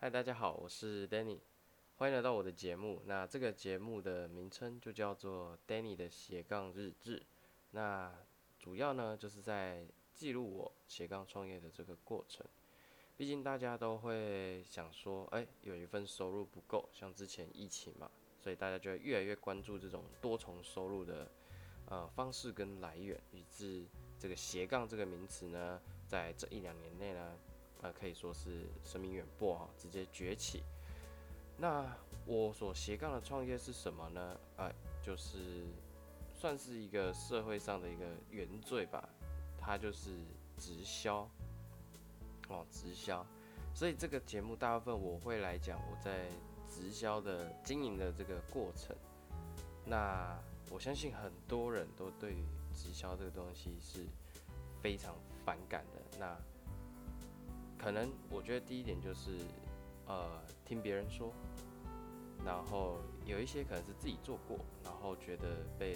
嗨，大家好，我是 Danny，欢迎来到我的节目。那这个节目的名称就叫做 Danny 的斜杠日志。那主要呢，就是在记录我斜杠创业的这个过程。毕竟大家都会想说，哎，有一份收入不够，像之前疫情嘛，所以大家就会越来越关注这种多重收入的呃方式跟来源，以致这个斜杠这个名词呢，在这一两年内呢。那可以说是声名远播啊，直接崛起。那我所斜杠的创业是什么呢？啊，就是算是一个社会上的一个原罪吧。它就是直销哦，直销。所以这个节目大部分我会来讲我在直销的经营的这个过程。那我相信很多人都对直销这个东西是非常反感的。那可能我觉得第一点就是，呃，听别人说，然后有一些可能是自己做过，然后觉得被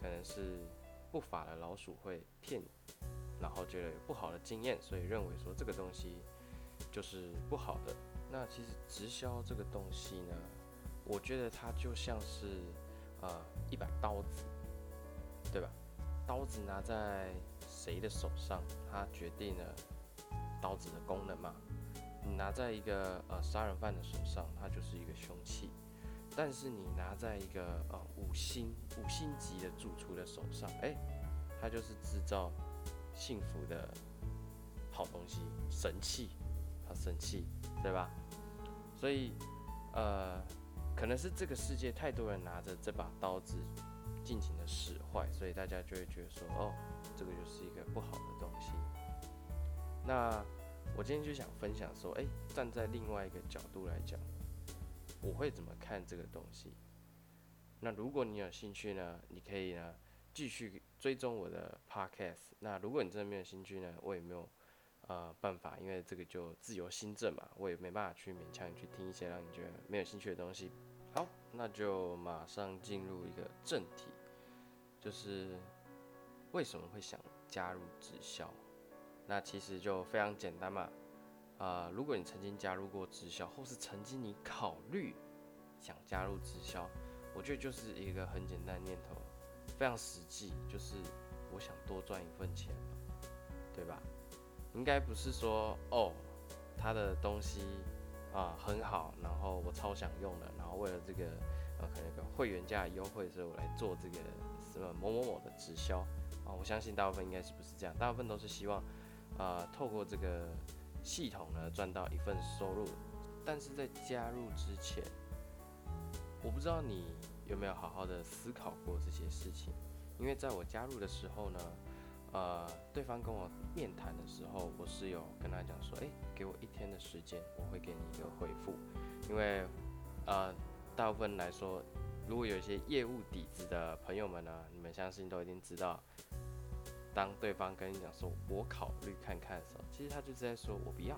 可能是不法的老鼠会骗，然后觉得有不好的经验，所以认为说这个东西就是不好的。那其实直销这个东西呢，我觉得它就像是呃一把刀子，对吧？刀子拿在谁的手上，它决定了。刀子的功能嘛，你拿在一个呃杀人犯的手上，它就是一个凶器；但是你拿在一个呃五星五星级的主厨的手上，哎，它就是制造幸福的好东西，神器，好神器，对吧？所以呃，可能是这个世界太多人拿着这把刀子尽情的使坏，所以大家就会觉得说，哦，这个就是一个不好的东西。那我今天就想分享说，哎，站在另外一个角度来讲，我会怎么看这个东西？那如果你有兴趣呢，你可以呢继续追踪我的 podcast。那如果你真的没有兴趣呢，我也没有呃办法，因为这个就自由新政嘛，我也没办法去勉强你去听一些让你觉得没有兴趣的东西。好，那就马上进入一个正题，就是为什么会想加入直销？那其实就非常简单嘛，啊，如果你曾经加入过直销，或是曾经你考虑想加入直销，我觉得就是一个很简单的念头，非常实际，就是我想多赚一份钱嘛，对吧？应该不是说哦，他的东西啊很好，然后我超想用的，然后为了这个呃可能个会员价优惠，所以我来做这个什么某某某的直销啊，我相信大部分应该是不是这样，大部分都是希望。啊，透过这个系统呢，赚到一份收入。但是在加入之前，我不知道你有没有好好的思考过这些事情。因为在我加入的时候呢，呃，对方跟我面谈的时候，我是有跟他讲说，诶，给我一天的时间，我会给你一个回复。因为，呃，大部分来说，如果有一些业务底子的朋友们呢，你们相信都已经知道。当对方跟你讲说“我考虑看看”的时候，其实他就是在说“我不要”，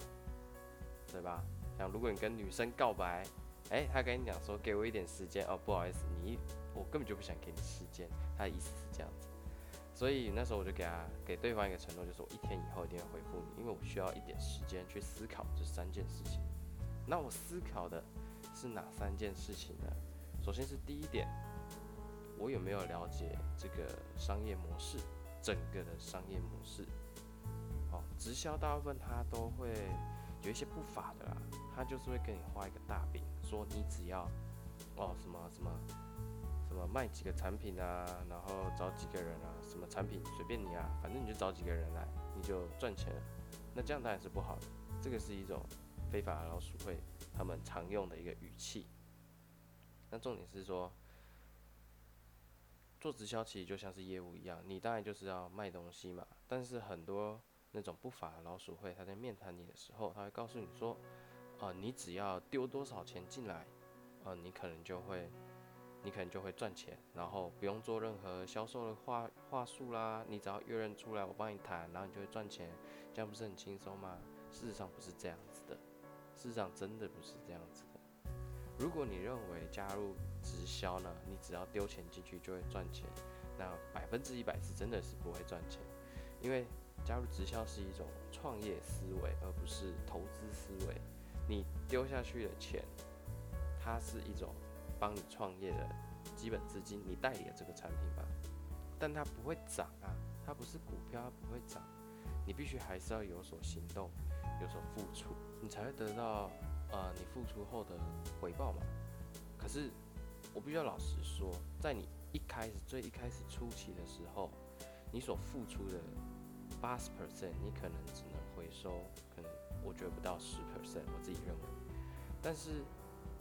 对吧？像如果你跟女生告白，哎，他跟你讲说“给我一点时间”，哦，不好意思，你我根本就不想给你时间，他的意思是这样子。所以那时候我就给他给对方一个承诺，就是我一天以后一定会回复你，因为我需要一点时间去思考这三件事情。那我思考的是哪三件事情呢？首先是第一点，我有没有了解这个商业模式？整个的商业模式，哦，直销大部分它都会有一些不法的啦，他就是会给你画一个大饼，说你只要哦什么什么什么卖几个产品啊，然后找几个人啊，什么产品随便你啊，反正你就找几个人来，你就赚钱了。那这样当然是不好的，这个是一种非法老鼠会他们常用的一个语气。那重点是说。做直销其实就像是业务一样，你当然就是要卖东西嘛。但是很多那种不法的老鼠会，他在面谈你的时候，他会告诉你说，啊，你只要丢多少钱进来，啊，你可能就会，你可能就会赚钱，然后不用做任何销售的话话术啦，你只要约人出来，我帮你谈，然后你就会赚钱，这样不是很轻松吗？事实上不是这样子的，事实上真的不是这样子。如果你认为加入直销呢，你只要丢钱进去就会赚钱，那百分之一百是真的是不会赚钱，因为加入直销是一种创业思维，而不是投资思维。你丢下去的钱，它是一种帮你创业的基本资金，你代理了这个产品吧，但它不会涨啊，它不是股票，它不会涨，你必须还是要有所行动，有所付出，你才会得到呃你付出后的回报嘛。可是我必须要老实说，在你一开始最一开始初期的时候，你所付出的八十 percent，你可能只能回收，可能我觉得不到十 percent，我自己认为。但是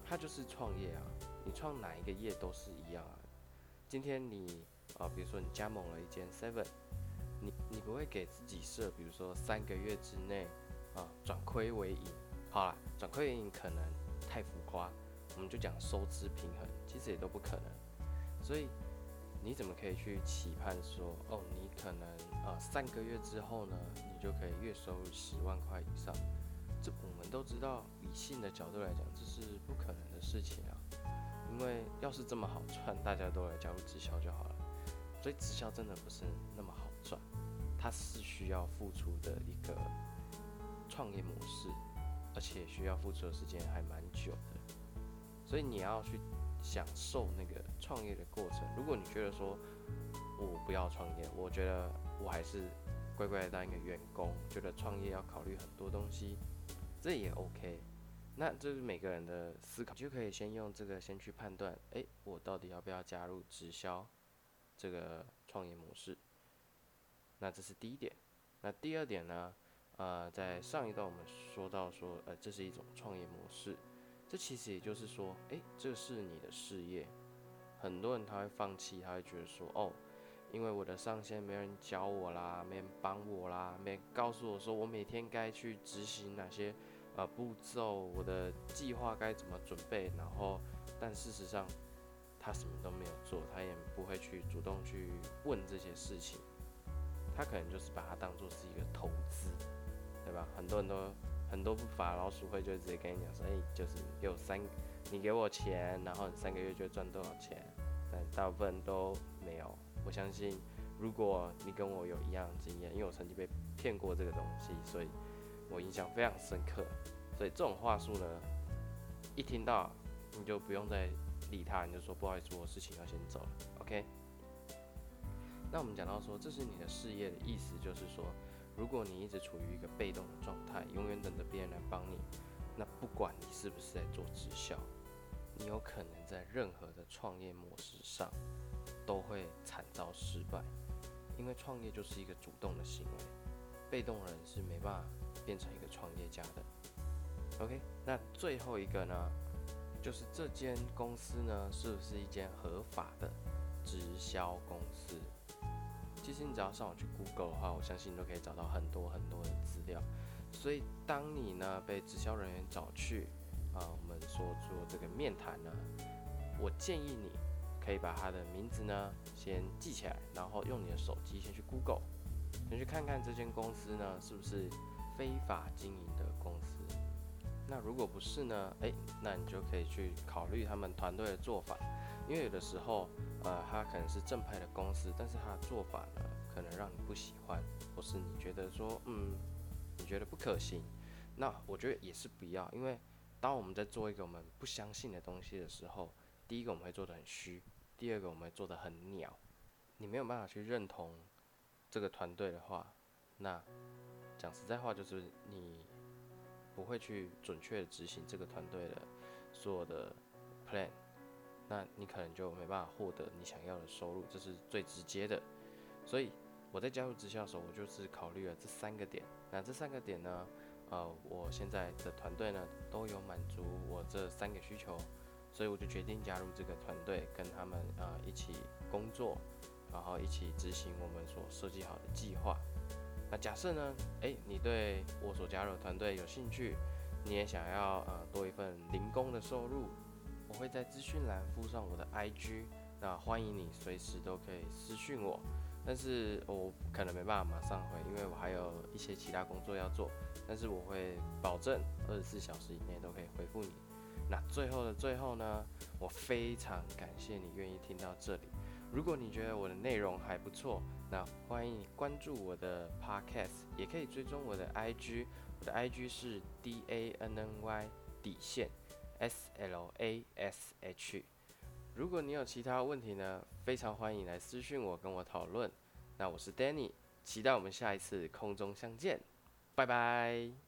它就是创业啊，你创哪一个业都是一样啊。今天你啊，比如说你加盟了一间 Seven，你你不会给自己设，比如说三个月之内啊转亏为盈。好了，转亏为盈可能太浮夸，我们就讲收支平衡，其实也都不可能。所以。你怎么可以去期盼说，哦，你可能呃三个月之后呢，你就可以月收入十万块以上？这我们都知道，理性的角度来讲，这是不可能的事情啊。因为要是这么好赚，大家都来加入直销就好了。所以直销真的不是那么好赚，它是需要付出的一个创业模式，而且需要付出的时间还蛮久的。所以你要去。享受那个创业的过程。如果你觉得说我不要创业，我觉得我还是乖乖的当一个员工，觉得创业要考虑很多东西，这也 OK。那这是每个人的思考，就可以先用这个先去判断，哎，我到底要不要加入直销这个创业模式？那这是第一点。那第二点呢？呃，在上一段我们说到说，呃，这是一种创业模式。这其实也就是说，诶，这是你的事业。很多人他会放弃，他会觉得说，哦，因为我的上线没人教我啦，没人帮我啦，没人告诉我说我每天该去执行哪些呃步骤，我的计划该怎么准备。然后，但事实上他什么都没有做，他也不会去主动去问这些事情。他可能就是把它当做是一个投资，对吧？很多人都。很多不法老鼠会就直接跟你讲说，哎，就是有三，你给我钱，然后你三个月就赚多少钱。但大部分都没有。我相信，如果你跟我有一样经验，因为我曾经被骗过这个东西，所以我印象非常深刻。所以这种话术呢，一听到你就不用再理他，你就说不好意思，我事情要先走了，OK？那我们讲到说，这是你的事业的意思，就是说。如果你一直处于一个被动的状态，永远等着别人来帮你，那不管你是不是在做直销，你有可能在任何的创业模式上都会惨遭失败，因为创业就是一个主动的行为，被动人是没办法变成一个创业家的。OK，那最后一个呢，就是这间公司呢是不是一间合法的直销公司？其实你只要上网去 Google 的话，我相信你都可以找到很多很多的资料。所以当你呢被直销人员找去啊，我们说做这个面谈呢，我建议你可以把他的名字呢先记起来，然后用你的手机先去 Google，先去看看这间公司呢是不是非法经营的公司。那如果不是呢，诶，那你就可以去考虑他们团队的做法。因为有的时候，呃，他可能是正派的公司，但是他的做法呢，可能让你不喜欢，或是你觉得说，嗯，你觉得不可行，那我觉得也是不要。因为当我们在做一个我们不相信的东西的时候，第一个我们会做的很虚，第二个我们会做的很鸟，你没有办法去认同这个团队的话，那讲实在话就是你不会去准确的执行这个团队的所有的 plan。那你可能就没办法获得你想要的收入，这是最直接的。所以我在加入直销的时候，我就是考虑了这三个点。那这三个点呢，呃，我现在的团队呢都有满足我这三个需求，所以我就决定加入这个团队，跟他们呃一起工作，然后一起执行我们所设计好的计划。那假设呢，诶，你对我所加入的团队有兴趣，你也想要呃多一份零工的收入。我会在资讯栏附上我的 IG，那欢迎你随时都可以私讯我，但是我可能没办法马上回，因为我还有一些其他工作要做，但是我会保证二十四小时以内都可以回复你。那最后的最后呢，我非常感谢你愿意听到这里。如果你觉得我的内容还不错，那欢迎你关注我的 Podcast，也可以追踪我的 IG，我的 IG 是 D A N N Y。底线 S L A S H。如果你有其他问题呢，非常欢迎来私信我跟我讨论。那我是 Danny，期待我们下一次空中相见，拜拜。